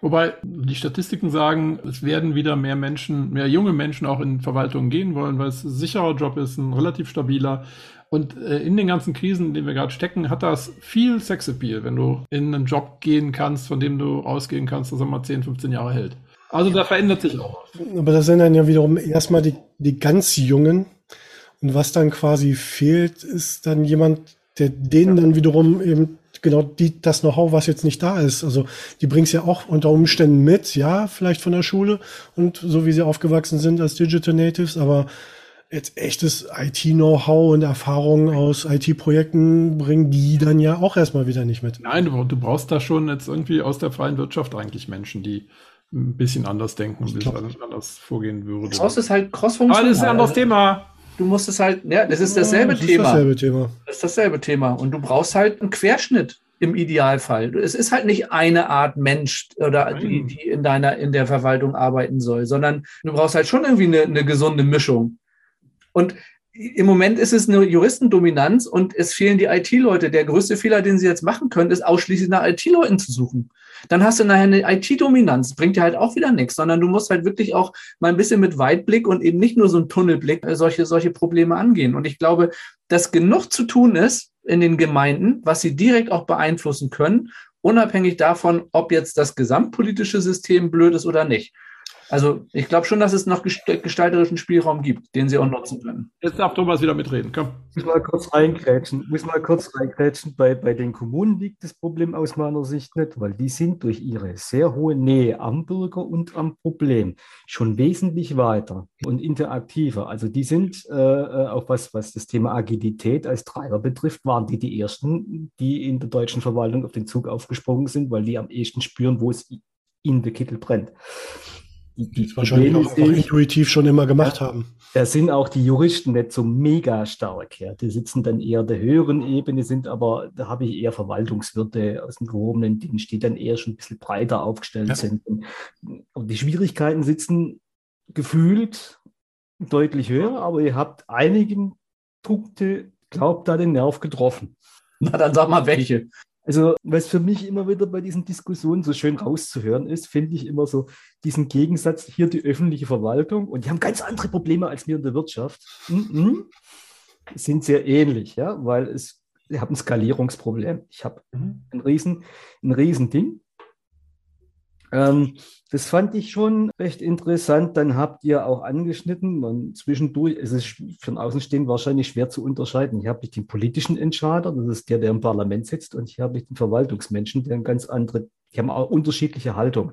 Wobei die Statistiken sagen, es werden wieder mehr Menschen, mehr junge Menschen auch in Verwaltungen gehen wollen, weil es ein sicherer Job ist, ein relativ stabiler. Und äh, in den ganzen Krisen, in denen wir gerade stecken, hat das viel Sexappeal, wenn du in einen Job gehen kannst, von dem du ausgehen kannst, dass er mal 10, 15 Jahre hält. Also da verändert sich auch. Aber das sind dann ja wiederum erstmal die, die ganz Jungen. Und was dann quasi fehlt, ist dann jemand, der denen dann wiederum eben genau die, das Know-how, was jetzt nicht da ist. Also die bringst ja auch unter Umständen mit, ja, vielleicht von der Schule und so wie sie aufgewachsen sind als Digital Natives, aber jetzt echtes IT-Know-how und Erfahrungen aus IT-Projekten bringen die dann ja auch erstmal wieder nicht mit. Nein, du, du, brauchst da schon jetzt irgendwie aus der freien Wirtschaft eigentlich Menschen, die ein bisschen anders denken, ein bisschen anders vorgehen würden. Cross ist halt cross-funktional. Das ist ein anderes Thema du musst es halt, ja, das ist dasselbe ja, das Thema. Ist dasselbe Thema. Das ist dasselbe Thema. Und du brauchst halt einen Querschnitt im Idealfall. Es ist halt nicht eine Art Mensch oder die, die, in deiner, in der Verwaltung arbeiten soll, sondern du brauchst halt schon irgendwie eine, eine gesunde Mischung. Und im Moment ist es eine Juristendominanz und es fehlen die IT-Leute. Der größte Fehler, den sie jetzt machen können, ist ausschließlich nach IT-Leuten zu suchen dann hast du nachher eine IT-Dominanz. Bringt dir halt auch wieder nichts, sondern du musst halt wirklich auch mal ein bisschen mit Weitblick und eben nicht nur so ein Tunnelblick äh, solche, solche Probleme angehen. Und ich glaube, dass genug zu tun ist in den Gemeinden, was sie direkt auch beeinflussen können, unabhängig davon, ob jetzt das gesamtpolitische System blöd ist oder nicht. Also ich glaube schon, dass es noch gestalterischen Spielraum gibt, den sie auch nutzen können. Jetzt darf Thomas wieder mitreden. Komm. Ich muss mal kurz reingrätschen. Muss mal kurz reingrätschen. Bei, bei den Kommunen liegt das Problem aus meiner Sicht nicht, weil die sind durch ihre sehr hohe Nähe am Bürger und am Problem schon wesentlich weiter und interaktiver. Also die sind äh, äh auch was, was das Thema Agilität als Treiber betrifft, waren die die ersten, die in der deutschen Verwaltung auf den Zug aufgesprungen sind, weil die am ehesten spüren, wo es in der Kittel brennt die, die wahrscheinlich auch, auch, intuitiv schon immer gemacht ja, haben. Da sind auch die Juristen nicht so mega stark. Ja. Die sitzen dann eher der höheren Ebene, sind aber, da habe ich eher Verwaltungswirte aus dem gehobenen Dienst, die dann eher schon ein bisschen breiter aufgestellt ja. sind. Und die Schwierigkeiten sitzen gefühlt deutlich höher, aber ihr habt einigen Punkte, glaubt da den Nerv getroffen. Na, dann sag mal welche. Also, was für mich immer wieder bei diesen Diskussionen so schön rauszuhören ist, finde ich immer so diesen Gegensatz, hier die öffentliche Verwaltung und die haben ganz andere Probleme als wir in der Wirtschaft. Mhm. Sind sehr ähnlich, ja, weil es, ich habe ein Skalierungsproblem. Ich habe ein riesen, ein riesen Ding. Ähm, das fand ich schon recht interessant. Dann habt ihr auch angeschnitten und zwischendurch ist es für den Außenstehenden wahrscheinlich schwer zu unterscheiden. Hier habe ich den politischen Entscheider, das ist der, der im Parlament sitzt, und hier habe ich den Verwaltungsmenschen, der eine ganz andere, die haben auch unterschiedliche Haltung,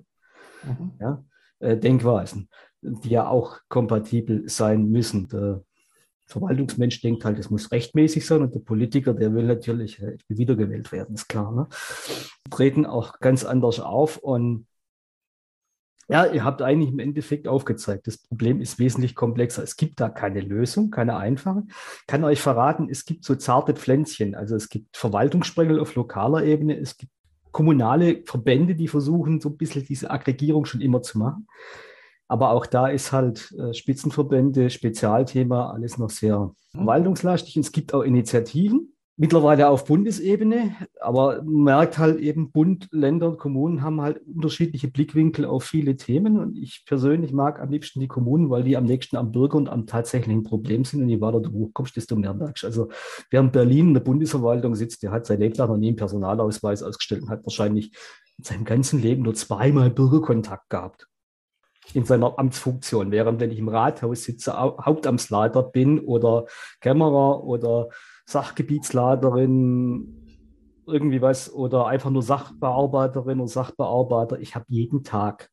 mhm. ja, äh, Denkweisen, die ja auch kompatibel sein müssen. Der Verwaltungsmensch denkt halt, es muss rechtmäßig sein und der Politiker, der will natürlich äh, wiedergewählt werden, ist klar. Ne? Treten auch ganz anders auf und ja, ihr habt eigentlich im Endeffekt aufgezeigt, das Problem ist wesentlich komplexer. Es gibt da keine Lösung, keine einfache. Ich kann euch verraten, es gibt so zarte Pflänzchen. Also es gibt Verwaltungssprengel auf lokaler Ebene, es gibt kommunale Verbände, die versuchen, so ein bisschen diese Aggregierung schon immer zu machen. Aber auch da ist halt äh, Spitzenverbände, Spezialthema, alles noch sehr verwaltungslastig. es gibt auch Initiativen, mittlerweile auf Bundesebene, aber merkt halt eben, Bund, Länder und Kommunen haben halt unterschiedliche Blickwinkel auf viele Themen. Und ich persönlich mag am liebsten die Kommunen, weil die am nächsten am Bürger und am tatsächlichen Problem sind. Und je weiter du hochkommst, desto mehr merkst. Also wer in Berlin in der Bundesverwaltung sitzt, der hat sein Lebtag noch nie einen Personalausweis ausgestellt und hat wahrscheinlich in seinem ganzen Leben nur zweimal Bürgerkontakt gehabt in seiner Amtsfunktion, während wenn ich im Rathaus sitze, Hauptamtsleiter bin oder Kämmerer oder Sachgebietsleiterin, irgendwie was, oder einfach nur Sachbearbeiterin oder Sachbearbeiter. Ich habe jeden Tag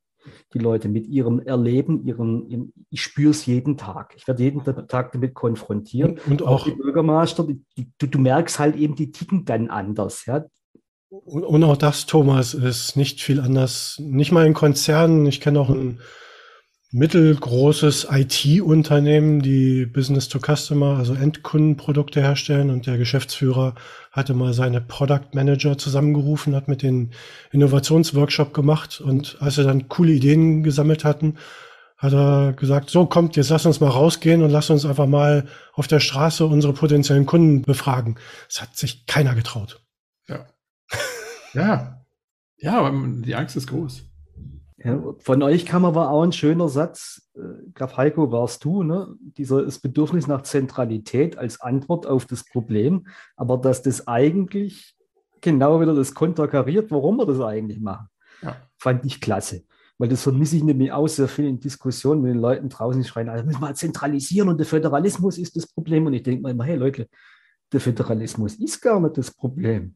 die Leute mit ihrem Erleben, ihren, ich spüre es jeden Tag. Ich werde jeden Tag damit konfrontiert. Und, und auch, die Bürgermeister, die, die, du, du, merkst halt eben, die ticken dann anders. Ja? Und, und, auch das, Thomas, ist nicht viel anders. Nicht mal in Konzernen. Ich kenne auch einen mittelgroßes IT-Unternehmen, die Business to Customer, also Endkundenprodukte herstellen. Und der Geschäftsführer hatte mal seine Product Manager zusammengerufen, hat mit den Innovationsworkshop gemacht. Und als er dann coole Ideen gesammelt hatten, hat er gesagt, so kommt, jetzt lass uns mal rausgehen und lass uns einfach mal auf der Straße unsere potenziellen Kunden befragen. Das hat sich keiner getraut. Ja. ja. Ja, aber die Angst ist groß. Ja, von euch kam aber auch ein schöner Satz, äh, ich glaube, Heiko, warst du, ne? Dieses Bedürfnis nach Zentralität als Antwort auf das Problem, aber dass das eigentlich genau wieder das konterkariert, warum wir das eigentlich machen. Ja. Fand ich klasse. Weil das vermisse ich nämlich auch sehr viel in Diskussionen mit den Leuten draußen, die schreien, also müssen wir zentralisieren und der Föderalismus ist das Problem. Und ich denke mir immer, hey Leute, der Föderalismus ist gar nicht das Problem.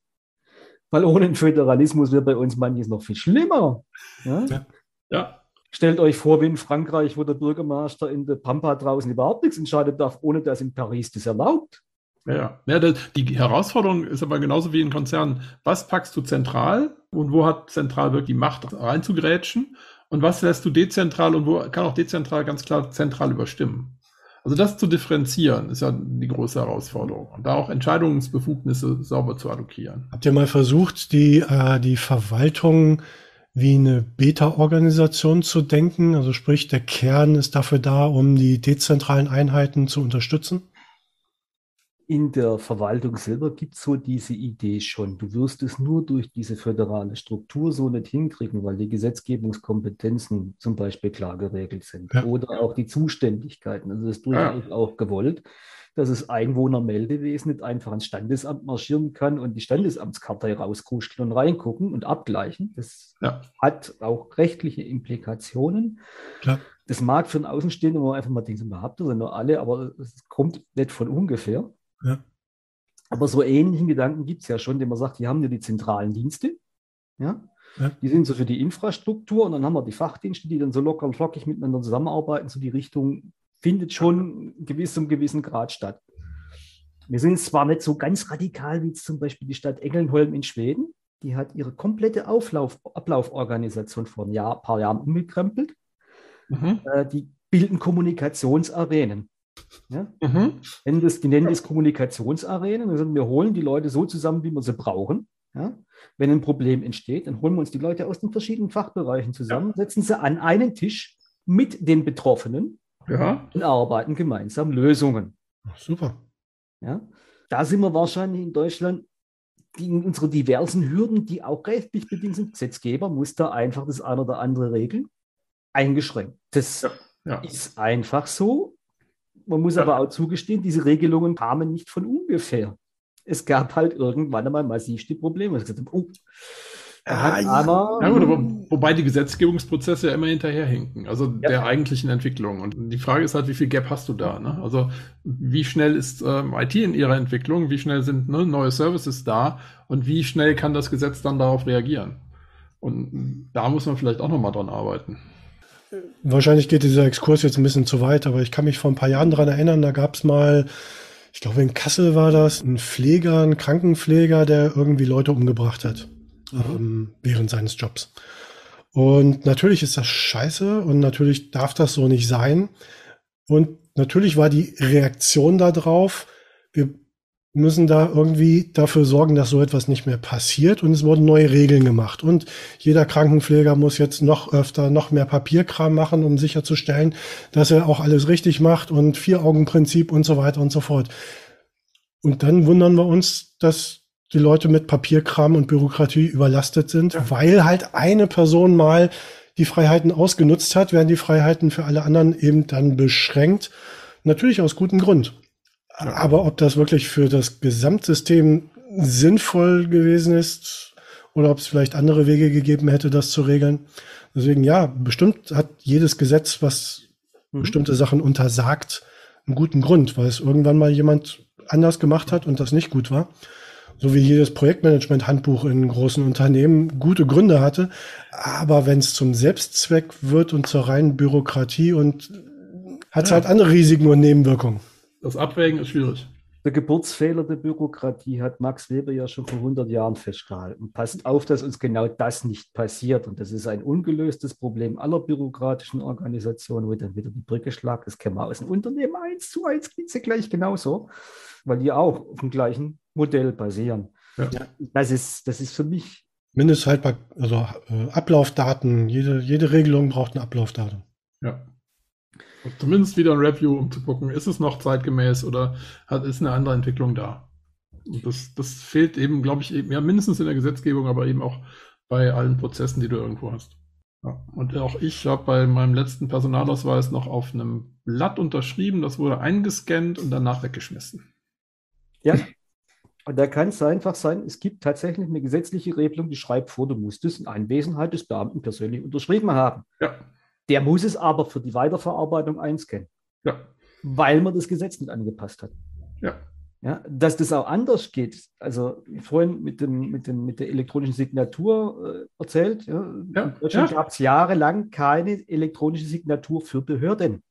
Weil ohne den Föderalismus wäre bei uns manches noch viel schlimmer. Ja? ja. ja. Stellt euch vor, wie in Frankreich, wo der Bürgermeister in der Pampa draußen überhaupt nichts entscheiden darf, ohne dass in Paris das erlaubt. Ja, ja die Herausforderung ist aber genauso wie in Konzernen. Was packst du zentral und wo hat zentral wirklich die Macht reinzugrätschen? Und was lässt du dezentral und wo kann auch dezentral ganz klar zentral überstimmen? Also das zu differenzieren, ist ja die große Herausforderung. Und da auch Entscheidungsbefugnisse sauber zu allokieren. Habt ihr mal versucht, die, äh, die Verwaltung wie eine Beta-Organisation zu denken? Also sprich, der Kern ist dafür da, um die dezentralen Einheiten zu unterstützen? In der Verwaltung selber gibt es so diese Idee schon. Du wirst es nur durch diese föderale Struktur so nicht hinkriegen, weil die Gesetzgebungskompetenzen zum Beispiel klar geregelt sind ja. oder auch die Zuständigkeiten. Also es ist durchaus ja. auch gewollt, dass das Einwohnermeldewesen nicht einfach ans Standesamt marschieren kann und die Standesamtskartei rauskuscheln und reingucken und abgleichen. Das ja. hat auch rechtliche Implikationen. Klar. Das mag für einen Außenstehenden, wo man einfach mal denkt, überhaupt das sind nur alle, aber es kommt nicht von ungefähr. Ja. Aber so ähnlichen Gedanken gibt es ja schon, den man sagt, die haben ja die zentralen Dienste. Ja? ja? Die sind so für die Infrastruktur und dann haben wir die Fachdienste, die dann so locker und flockig miteinander zusammenarbeiten. So die Richtung findet schon gewiss um gewissen Grad statt. Wir sind zwar nicht so ganz radikal wie zum Beispiel die Stadt Engelnholm in Schweden. Die hat ihre komplette Auflauf, Ablauforganisation vor ein Jahr, paar Jahren umgekrempelt. Mhm. Äh, die bilden Kommunikationsarenen. Ja? Mhm. Nennen das, die nennen das Kommunikationsarenen. Also wir holen die Leute so zusammen, wie wir sie brauchen. Ja? Wenn ein Problem entsteht, dann holen wir uns die Leute aus den verschiedenen Fachbereichen zusammen, ja. setzen sie an einen Tisch mit den Betroffenen ja. und arbeiten gemeinsam Lösungen. Super. Ja? Da sind wir wahrscheinlich in Deutschland die, unsere diversen Hürden, die auch rechtlich bedingt sind, Gesetzgeber muss da einfach das eine oder andere regeln, eingeschränkt. Das ja. ist einfach so. Man muss aber auch zugestehen, diese Regelungen kamen nicht von ungefähr. Es gab halt irgendwann einmal massiv die Probleme. Gesagt, oh, Ah, ja, ja gut, aber wobei die Gesetzgebungsprozesse ja immer hinterherhinken, also ja. der eigentlichen Entwicklung. Und die Frage ist halt, wie viel Gap hast du da? Ne? Also wie schnell ist ähm, IT in ihrer Entwicklung, wie schnell sind ne, neue Services da und wie schnell kann das Gesetz dann darauf reagieren? Und da muss man vielleicht auch nochmal dran arbeiten. Wahrscheinlich geht dieser Exkurs jetzt ein bisschen zu weit, aber ich kann mich vor ein paar Jahren daran erinnern, da gab es mal, ich glaube in Kassel war das, ein Pfleger, ein Krankenpfleger, der irgendwie Leute umgebracht hat ähm, während seines Jobs. Und natürlich ist das scheiße und natürlich darf das so nicht sein. Und natürlich war die Reaktion darauf, wir müssen da irgendwie dafür sorgen, dass so etwas nicht mehr passiert. Und es wurden neue Regeln gemacht. Und jeder Krankenpfleger muss jetzt noch öfter noch mehr Papierkram machen, um sicherzustellen, dass er auch alles richtig macht und Vier-Augen-Prinzip und so weiter und so fort. Und dann wundern wir uns, dass die Leute mit Papierkram und Bürokratie überlastet sind, ja. weil halt eine Person mal die Freiheiten ausgenutzt hat, werden die Freiheiten für alle anderen eben dann beschränkt. Natürlich aus gutem Grund. Aber ob das wirklich für das Gesamtsystem sinnvoll gewesen ist oder ob es vielleicht andere Wege gegeben hätte, das zu regeln. Deswegen ja, bestimmt hat jedes Gesetz, was mhm. bestimmte Sachen untersagt, einen guten Grund, weil es irgendwann mal jemand anders gemacht hat und das nicht gut war so wie jedes Projektmanagement-Handbuch in großen Unternehmen gute Gründe hatte. Aber wenn es zum Selbstzweck wird und zur reinen Bürokratie und hat es ja. halt andere Risiken und Nebenwirkungen. Das Abwägen ist schwierig. Der Geburtsfehler der Bürokratie hat Max Weber ja schon vor 100 Jahren festgehalten. Passt auf, dass uns genau das nicht passiert. Und das ist ein ungelöstes Problem aller bürokratischen Organisationen, wo dann wieder die Brücke schlagt. Das kennen wir aus dem Unternehmen eins zu eins, gleich genauso, weil die auch auf dem gleichen Modell basieren. Ja. Das, ist, das ist für mich. Mindesthaltbar, also äh, Ablaufdaten, jede, jede Regelung braucht ein Ablaufdatum. Ja. Zumindest wieder ein Review, um zu gucken, ist es noch zeitgemäß oder hat, ist eine andere Entwicklung da. Und das, das fehlt eben, glaube ich, eben, ja, mindestens in der Gesetzgebung, aber eben auch bei allen Prozessen, die du irgendwo hast. Ja. Und auch ich habe bei meinem letzten Personalausweis noch auf einem Blatt unterschrieben, das wurde eingescannt und danach weggeschmissen. Ja, und da kann es einfach sein, es gibt tatsächlich eine gesetzliche Regelung, die schreibt vor, du musst es in Anwesenheit des Beamten persönlich unterschrieben haben. Ja. Der muss es aber für die Weiterverarbeitung einscannen. Ja. Weil man das Gesetz nicht angepasst hat. Ja. Ja, dass das auch anders geht. Also vorhin mit, dem, mit, dem, mit der elektronischen Signatur äh, erzählt. Ja, ja, in Deutschland ja. gab es jahrelang keine elektronische Signatur für Behörden.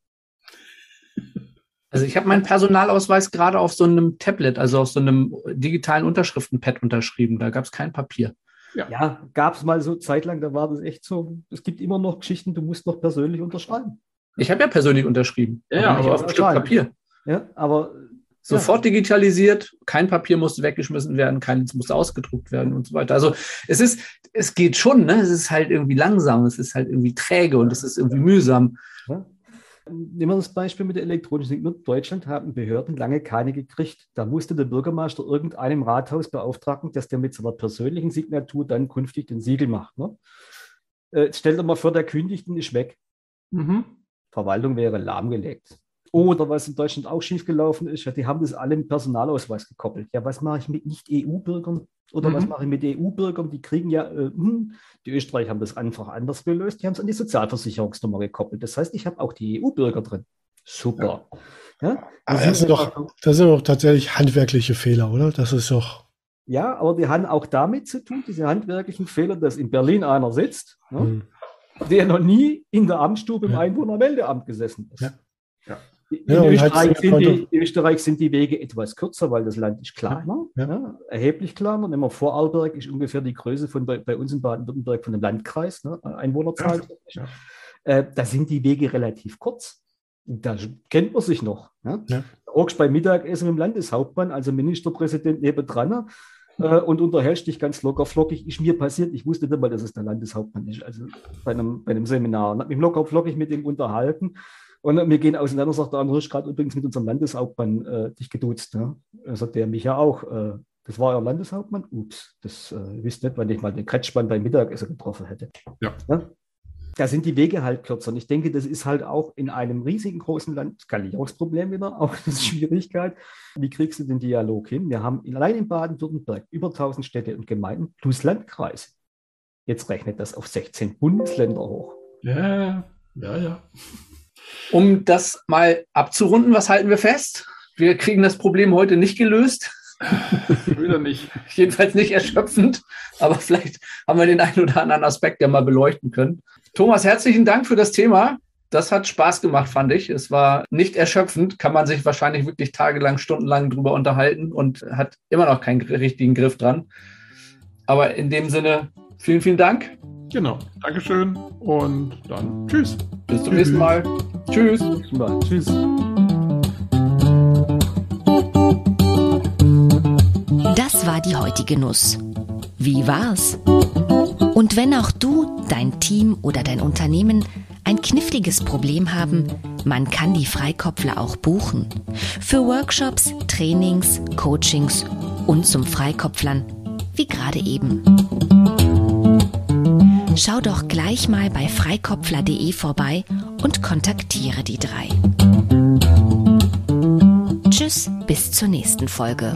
Also ich habe meinen Personalausweis gerade auf so einem Tablet, also auf so einem digitalen Unterschriftenpad unterschrieben. Da gab es kein Papier. Ja, ja gab es mal so zeitlang, da war das echt so. Es gibt immer noch Geschichten, du musst noch persönlich unterschreiben. Ich habe ja persönlich unterschrieben. Ja, aber, aber auf ein Stück Papier. Ja, aber sofort ja. digitalisiert, kein Papier musste weggeschmissen werden, keins musste ausgedruckt werden und so weiter. Also es ist, es geht schon, ne? Es ist halt irgendwie langsam, es ist halt irgendwie träge und es ist irgendwie mühsam. Ja. Nehmen wir das Beispiel mit der elektronischen Signatur. In Deutschland haben Behörden lange keine gekriegt. Da musste der Bürgermeister irgendeinem Rathaus beauftragen, dass der mit seiner persönlichen Signatur dann künftig den Siegel macht. Ne? Äh, stell dir mal vor, der kündigt und ist weg. Mhm. Verwaltung wäre lahmgelegt. Oder was in Deutschland auch schiefgelaufen ist, ja, die haben das alle im Personalausweis gekoppelt. Ja, was mache ich mit Nicht-EU-Bürgern? Oder mhm. was mache ich mit EU-Bürgern? Die kriegen ja, äh, hm, die Österreicher haben das einfach anders gelöst, die haben es an die Sozialversicherungsnummer gekoppelt. Das heißt, ich habe auch die EU-Bürger drin. Super. Ja. ja? Aber das, sind doch, das sind doch tatsächlich handwerkliche Fehler, oder? Das ist doch. Ja, aber die haben auch damit zu tun, diese handwerklichen Fehler, dass in Berlin einer sitzt, ne, mhm. der noch nie in der Amtsstube im ja. Einwohnermeldeamt gesessen ist. Ja. Ja. In, ja, Österreich sind die, in, Österreich sind die, Wege etwas kürzer, weil das Land ist kleiner, ja, ja. erheblich kleiner. Nehmen wir Vorarlberg, ist ungefähr die Größe von bei, bei uns in Baden-Württemberg von dem Landkreis, ne, Einwohnerzahl. Äh, da sind die Wege relativ kurz. Da kennt man sich noch. Ne? Ja. Orgst bei Mittagessen mit dem Landeshauptmann, also Ministerpräsident nebendran, äh, und unterhältst dich ganz locker flockig. Ist mir passiert, ich wusste nicht mal, dass es der Landeshauptmann ist, also bei einem, bei einem Seminar. Ich habe mich locker flockig mit ihm unterhalten und wir gehen auseinander, sagt der andere, ich gerade übrigens mit unserem Landeshauptmann äh, dich geduzt. Ne? sagt der mich ja auch. Äh, Das war euer Landeshauptmann? Ups, das äh, wisst nicht, wann ich mal den Kretschmann beim Mittagessen getroffen hätte. Ja. ja? Da sind die Wege halt kürzer. Und ich denke, das ist halt auch in einem riesigen großen Land Skalierungsproblem wieder, auch eine Schwierigkeit. Wie kriegst du den Dialog hin? Wir haben allein in Baden-Württemberg über 1000 Städte und Gemeinden plus Landkreise. Jetzt rechnet das auf 16 Bundesländer hoch. Ja, ja, ja. Um das mal abzurunden, was halten wir fest? Wir kriegen das Problem heute nicht gelöst. Wieder nicht. Jedenfalls nicht erschöpfend, aber vielleicht haben wir den einen oder anderen Aspekt ja mal beleuchten können. Thomas, herzlichen Dank für das Thema. Das hat Spaß gemacht, fand ich. Es war nicht erschöpfend, kann man sich wahrscheinlich wirklich tagelang, stundenlang drüber unterhalten und hat immer noch keinen richtigen Griff dran. Aber in dem Sinne, vielen, vielen Dank. Genau. Dankeschön und dann tschüss. Bis zum nächsten Mal. Tschüss. Tschüss. Das war die heutige Nuss. Wie war's? Und wenn auch du, dein Team oder dein Unternehmen ein kniffliges Problem haben, man kann die Freikopfler auch buchen. Für Workshops, Trainings, Coachings und zum Freikopflern, wie gerade eben. Schau doch gleich mal bei freikopfler.de vorbei und kontaktiere die drei. Tschüss, bis zur nächsten Folge.